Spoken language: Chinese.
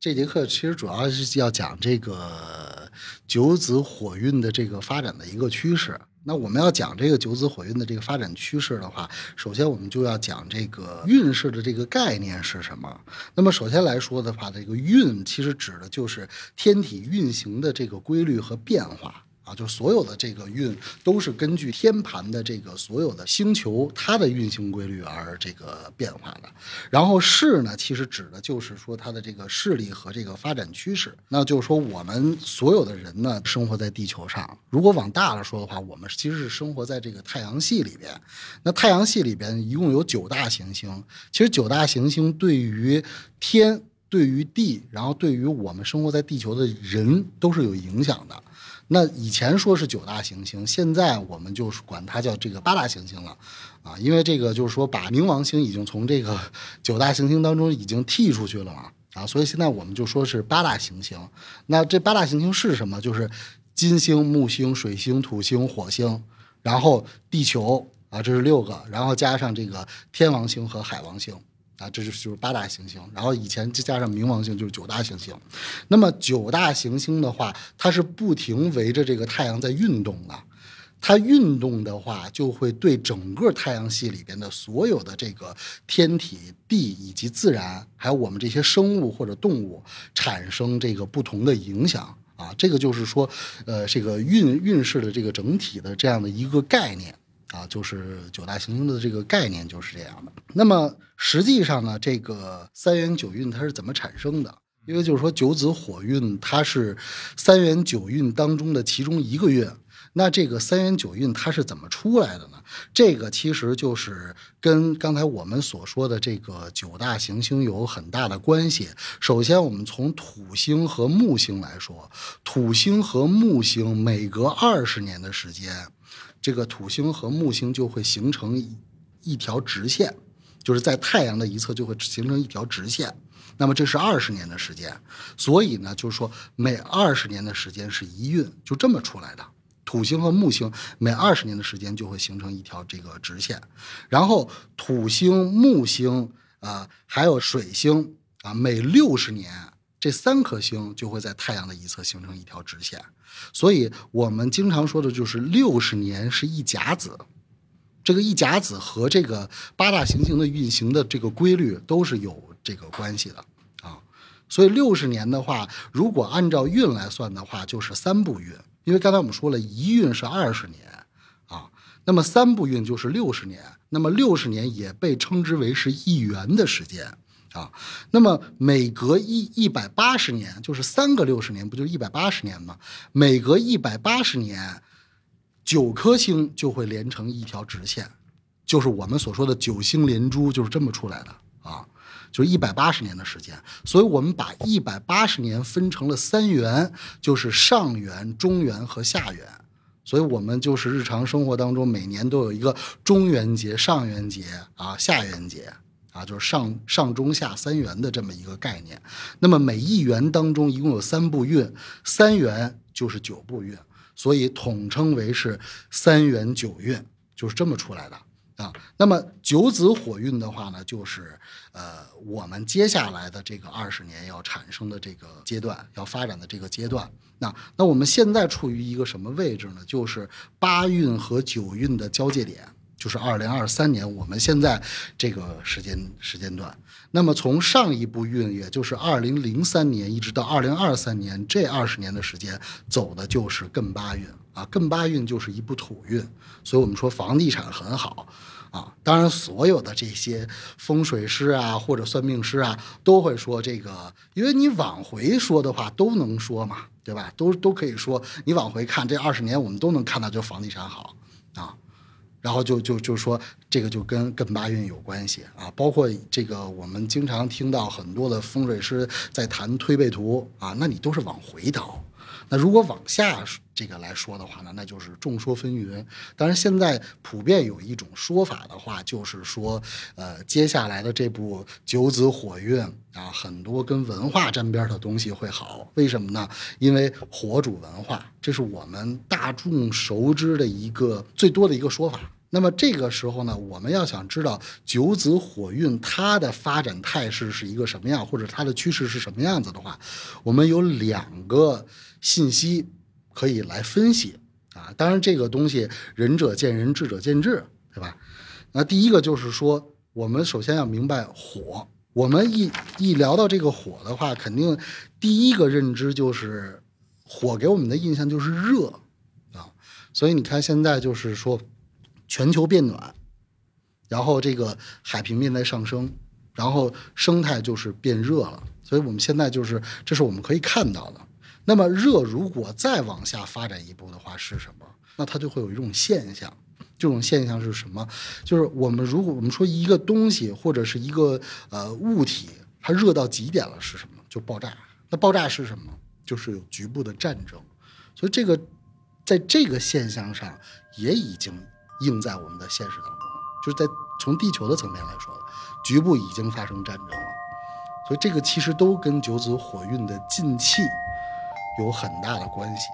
这节课其实主要是要讲这个九子火运的这个发展的一个趋势。那我们要讲这个九子火运的这个发展趋势的话，首先我们就要讲这个运势的这个概念是什么。那么首先来说的话，这个运其实指的就是天体运行的这个规律和变化。啊，就所有的这个运都是根据天盘的这个所有的星球它的运行规律而这个变化的。然后势呢，其实指的就是说它的这个势力和这个发展趋势。那就是说我们所有的人呢，生活在地球上，如果往大了说的话，我们其实是生活在这个太阳系里边。那太阳系里边一共有九大行星，其实九大行星对于天、对于地，然后对于我们生活在地球的人都是有影响的。那以前说是九大行星，现在我们就是管它叫这个八大行星了，啊，因为这个就是说把冥王星已经从这个 九大行星当中已经剔出去了嘛，啊，所以现在我们就说是八大行星。那这八大行星是什么？就是金星、木星、水星、土星、火星，然后地球啊，这是六个，然后加上这个天王星和海王星。啊，这就是就是八大行星，然后以前再加上冥王星就是九大行星。那么九大行星的话，它是不停围着这个太阳在运动的。它运动的话，就会对整个太阳系里边的所有的这个天体、地以及自然，还有我们这些生物或者动物产生这个不同的影响啊。这个就是说，呃，这个运运势的这个整体的这样的一个概念。啊，就是九大行星的这个概念就是这样的。那么实际上呢，这个三元九运它是怎么产生的？因为就是说九子火运它是三元九运当中的其中一个运。那这个三元九运它是怎么出来的呢？这个其实就是跟刚才我们所说的这个九大行星有很大的关系。首先，我们从土星和木星来说，土星和木星每隔二十年的时间。这个土星和木星就会形成一条直线，就是在太阳的一侧就会形成一条直线。那么这是二十年的时间，所以呢，就是说每二十年的时间是一运，就这么出来的。土星和木星每二十年的时间就会形成一条这个直线，然后土星、木星啊，还有水星啊，每六十年。这三颗星就会在太阳的一侧形成一条直线，所以我们经常说的就是六十年是一甲子，这个一甲子和这个八大行星的运行的这个规律都是有这个关系的啊。所以六十年的话，如果按照运来算的话，就是三步运，因为刚才我们说了一运是二十年啊，那么三步运就是六十年，那么六十年也被称之为是一元的时间。啊，那么每隔一一百八十年，就是三个六十年，不就一百八十年吗？每隔一百八十年，九颗星就会连成一条直线，就是我们所说的九星连珠，就是这么出来的啊，就是一百八十年的时间。所以我们把一百八十年分成了三元，就是上元、中元和下元。所以我们就是日常生活当中每年都有一个中元节、上元节啊、下元节。啊，就是上上中下三元的这么一个概念。那么每一元当中一共有三步运，三元就是九步运，所以统称为是三元九运，就是这么出来的啊。那么九子火运的话呢，就是呃我们接下来的这个二十年要产生的这个阶段，要发展的这个阶段。那那我们现在处于一个什么位置呢？就是八运和九运的交界点。就是二零二三年，我们现在这个时间时间段。那么从上一步运，也就是二零零三年一直到二零二三年这二十年的时间，走的就是艮八运啊。艮八运就是一部土运，所以我们说房地产很好啊。当然，所有的这些风水师啊或者算命师啊都会说这个，因为你往回说的话都能说嘛，对吧？都都可以说，你往回看这二十年，我们都能看到就房地产好。然后就就就说这个就跟跟八运有关系啊，包括这个我们经常听到很多的风水师在谈推背图啊，那你都是往回倒。那如果往下这个来说的话呢，那就是众说纷纭。当然，现在普遍有一种说法的话，就是说，呃，接下来的这部九子火运啊，很多跟文化沾边的东西会好。为什么呢？因为火主文化，这是我们大众熟知的一个最多的一个说法那么这个时候呢，我们要想知道九子火运它的发展态势是一个什么样，或者它的趋势是什么样子的话，我们有两个信息可以来分析啊。当然，这个东西仁者见仁，智者见智，对吧？那第一个就是说，我们首先要明白火。我们一一聊到这个火的话，肯定第一个认知就是火给我们的印象就是热啊。所以你看，现在就是说。全球变暖，然后这个海平面在上升，然后生态就是变热了，所以我们现在就是这是我们可以看到的。那么热如果再往下发展一步的话是什么？那它就会有一种现象，这种现象是什么？就是我们如果我们说一个东西或者是一个呃物体，它热到极点了是什么？就爆炸。那爆炸是什么？就是有局部的战争。所以这个在这个现象上也已经。映在我们的现实当中了，就是在从地球的层面来说，局部已经发生战争了，所以这个其实都跟九子火运的进气有很大的关系。